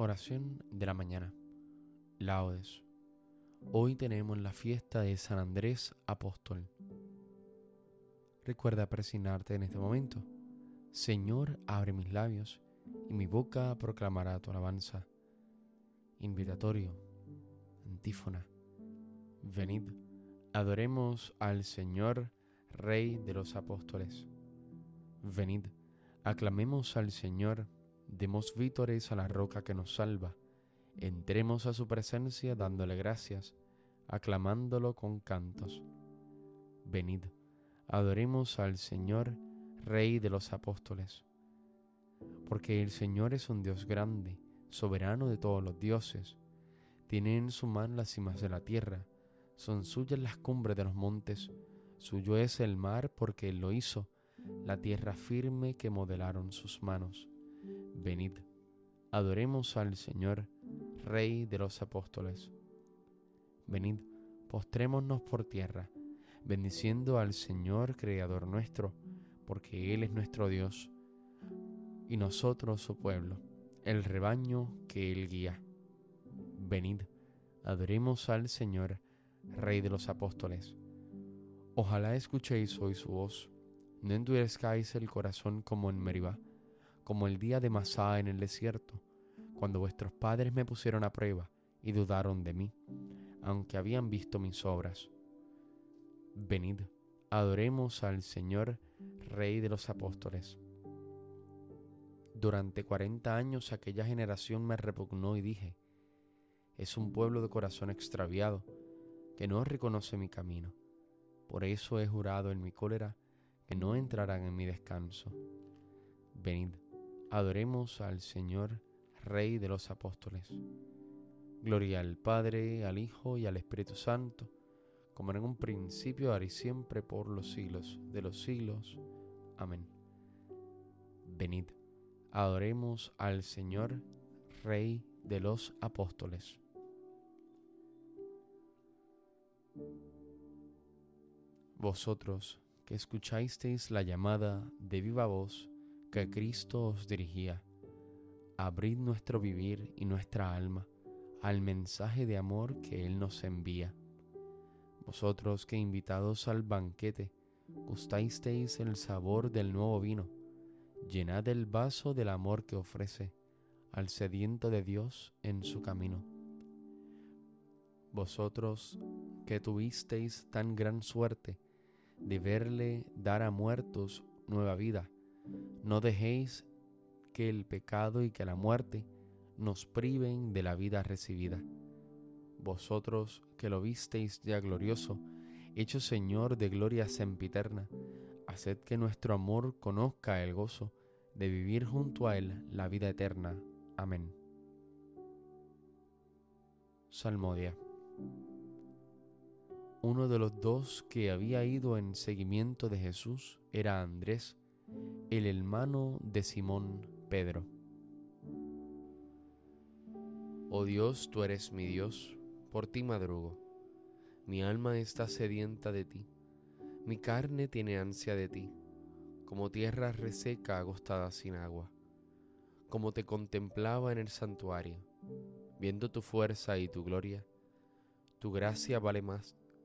Oración de la mañana. Laudes. Hoy tenemos la fiesta de San Andrés Apóstol. Recuerda presignarte en este momento. Señor, abre mis labios y mi boca proclamará tu alabanza. Invitatorio. Antífona. Venid, adoremos al Señor, Rey de los Apóstoles. Venid, aclamemos al Señor Demos vítores a la roca que nos salva. Entremos a su presencia dándole gracias, aclamándolo con cantos. Venid, adoremos al Señor, Rey de los apóstoles. Porque el Señor es un Dios grande, soberano de todos los dioses. Tiene en su mano las cimas de la tierra, son suyas las cumbres de los montes, suyo es el mar porque Él lo hizo, la tierra firme que modelaron sus manos. Venid, adoremos al Señor, Rey de los apóstoles. Venid, postrémonos por tierra, bendiciendo al Señor, Creador nuestro, porque Él es nuestro Dios, y nosotros su pueblo, el rebaño que Él guía. Venid, adoremos al Señor, Rey de los apóstoles. Ojalá escuchéis hoy su voz, no endurezcáis el corazón como en Meribá como el día de Masá en el desierto, cuando vuestros padres me pusieron a prueba y dudaron de mí, aunque habían visto mis obras. Venid, adoremos al Señor, Rey de los apóstoles. Durante cuarenta años aquella generación me repugnó y dije, es un pueblo de corazón extraviado, que no reconoce mi camino. Por eso he jurado en mi cólera que no entrarán en mi descanso. Venid, Adoremos al Señor, Rey de los apóstoles. Gloria al Padre, al Hijo y al Espíritu Santo, como en un principio, ahora y siempre, por los siglos de los siglos. Amén. Venid, adoremos al Señor, Rey de los apóstoles. Vosotros que escuchasteis la llamada de viva voz, que Cristo os dirigía. Abrid nuestro vivir y nuestra alma al mensaje de amor que Él nos envía. Vosotros que invitados al banquete gustasteis el sabor del nuevo vino, llenad el vaso del amor que ofrece al sediento de Dios en su camino. Vosotros que tuvisteis tan gran suerte de verle dar a muertos nueva vida, no dejéis que el pecado y que la muerte nos priven de la vida recibida. Vosotros que lo visteis ya glorioso, hecho Señor de gloria sempiterna, haced que nuestro amor conozca el gozo de vivir junto a Él la vida eterna. Amén. Salmodia. Uno de los dos que había ido en seguimiento de Jesús era Andrés, el hermano de Simón Pedro. Oh Dios, tú eres mi Dios, por ti madrugo. Mi alma está sedienta de ti, mi carne tiene ansia de ti, como tierra reseca agostada sin agua. Como te contemplaba en el santuario, viendo tu fuerza y tu gloria, tu gracia vale más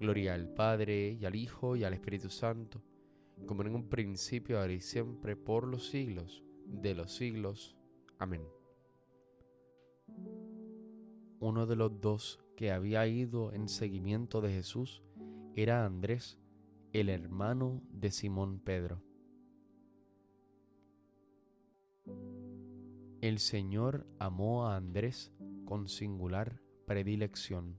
Gloria al Padre y al Hijo y al Espíritu Santo como en un principio, ahora y siempre, por los siglos de los siglos. Amén. Uno de los dos que había ido en seguimiento de Jesús era Andrés, el hermano de Simón Pedro. El Señor amó a Andrés con singular predilección.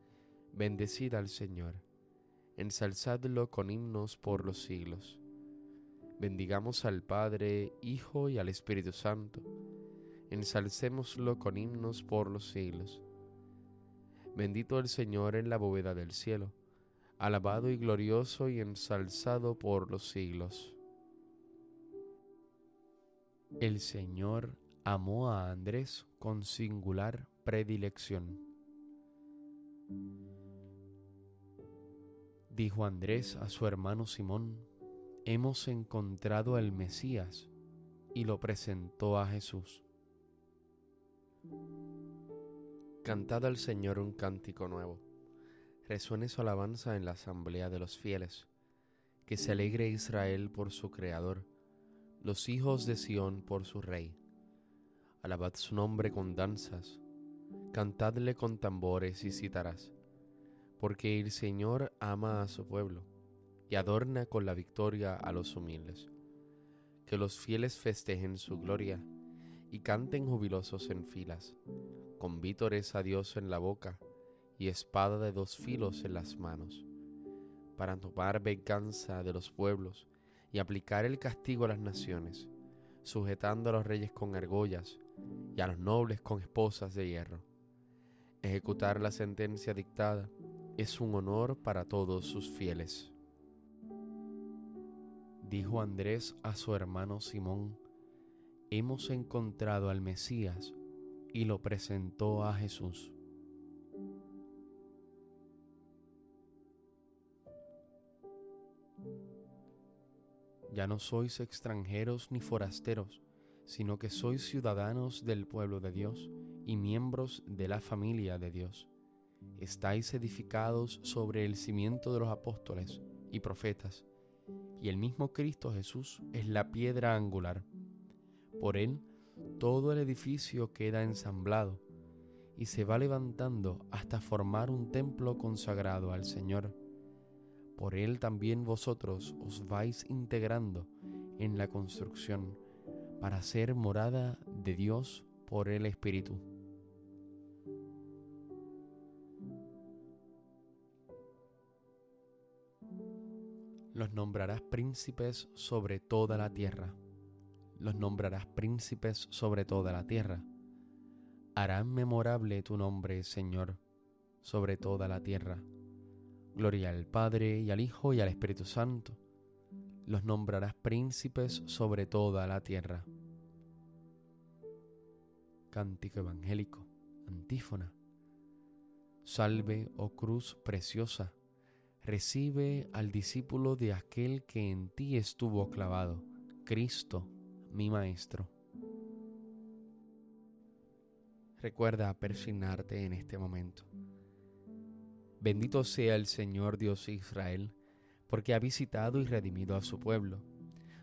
bendecida al Señor. Ensalzadlo con himnos por los siglos. Bendigamos al Padre, Hijo y al Espíritu Santo. Ensalcémoslo con himnos por los siglos. Bendito el Señor en la bóveda del cielo alabado y glorioso y ensalzado por los siglos. El Señor amó a Andrés con singular predilección. Dijo Andrés a su hermano Simón, hemos encontrado al Mesías, y lo presentó a Jesús. Cantad al Señor un cántico nuevo resuene su alabanza en la asamblea de los fieles. Que se alegre Israel por su Creador, los hijos de Sión por su Rey. Alabad su nombre con danzas, cantadle con tambores y citarás, porque el Señor ama a su pueblo y adorna con la victoria a los humildes. Que los fieles festejen su gloria y canten jubilosos en filas, con vítores a Dios en la boca y espada de dos filos en las manos, para tomar venganza de los pueblos y aplicar el castigo a las naciones, sujetando a los reyes con argollas y a los nobles con esposas de hierro. Ejecutar la sentencia dictada es un honor para todos sus fieles. Dijo Andrés a su hermano Simón, hemos encontrado al Mesías y lo presentó a Jesús. Ya no sois extranjeros ni forasteros, sino que sois ciudadanos del pueblo de Dios y miembros de la familia de Dios. Estáis edificados sobre el cimiento de los apóstoles y profetas, y el mismo Cristo Jesús es la piedra angular. Por él todo el edificio queda ensamblado y se va levantando hasta formar un templo consagrado al Señor por él también vosotros os vais integrando en la construcción para ser morada de Dios por el Espíritu. Los nombrarás príncipes sobre toda la tierra. Los nombrarás príncipes sobre toda la tierra. Harán memorable tu nombre, Señor, sobre toda la tierra Gloria al Padre y al Hijo y al Espíritu Santo. Los nombrarás príncipes sobre toda la tierra. Cántico evangélico, antífona. Salve, oh cruz preciosa, recibe al discípulo de aquel que en ti estuvo clavado, Cristo, mi Maestro. Recuerda persignarte en este momento. Bendito sea el Señor Dios Israel, porque ha visitado y redimido a su pueblo,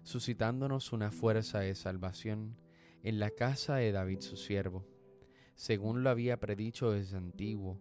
suscitándonos una fuerza de salvación en la casa de David su siervo, según lo había predicho desde antiguo,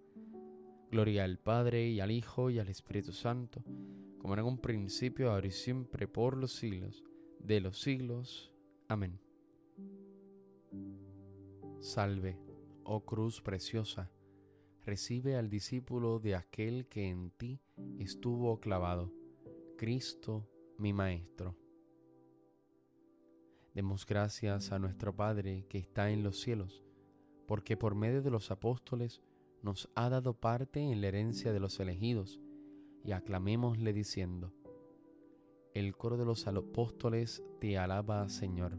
Gloria al Padre y al Hijo y al Espíritu Santo, como en un principio, ahora y siempre, por los siglos de los siglos. Amén. Salve, oh cruz preciosa, recibe al discípulo de aquel que en ti estuvo clavado, Cristo mi Maestro. Demos gracias a nuestro Padre que está en los cielos, porque por medio de los apóstoles nos ha dado parte en la herencia de los elegidos, y aclamémosle diciendo, el coro de los apóstoles te alaba, Señor.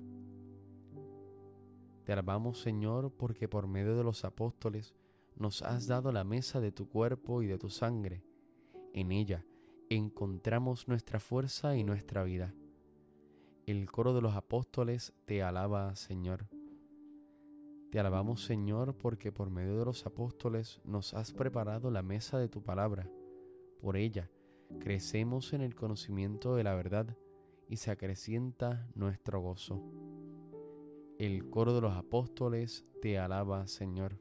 Te alabamos, Señor, porque por medio de los apóstoles nos has dado la mesa de tu cuerpo y de tu sangre. En ella encontramos nuestra fuerza y nuestra vida. El coro de los apóstoles te alaba, Señor. Te alabamos, Señor, porque por medio de los apóstoles nos has preparado la mesa de tu palabra. Por ella crecemos en el conocimiento de la verdad y se acrecienta nuestro gozo. El coro de los apóstoles te alaba, Señor.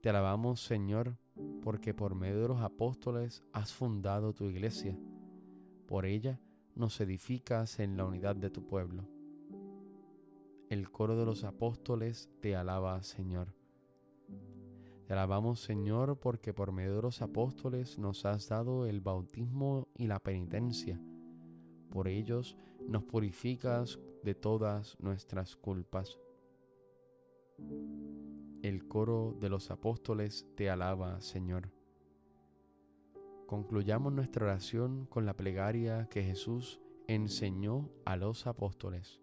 Te alabamos, Señor, porque por medio de los apóstoles has fundado tu iglesia. Por ella nos edificas en la unidad de tu pueblo. El coro de los apóstoles te alaba, Señor. Te alabamos, Señor, porque por medio de los apóstoles nos has dado el bautismo y la penitencia. Por ellos nos purificas de todas nuestras culpas. El coro de los apóstoles te alaba, Señor. Concluyamos nuestra oración con la plegaria que Jesús enseñó a los apóstoles.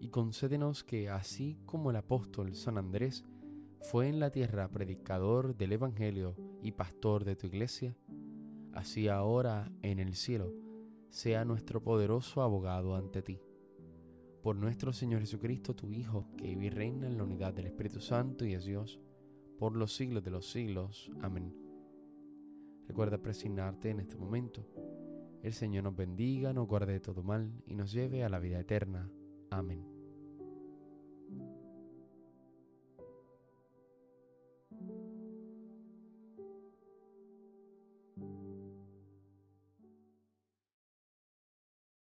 y concédenos que, así como el apóstol San Andrés fue en la tierra predicador del Evangelio y pastor de tu iglesia, así ahora en el cielo, sea nuestro poderoso abogado ante ti. Por nuestro Señor Jesucristo, tu Hijo, que vive y reina en la unidad del Espíritu Santo y es Dios, por los siglos de los siglos. Amén. Recuerda presignarte en este momento. El Señor nos bendiga, nos guarde de todo mal y nos lleve a la vida eterna. Amén.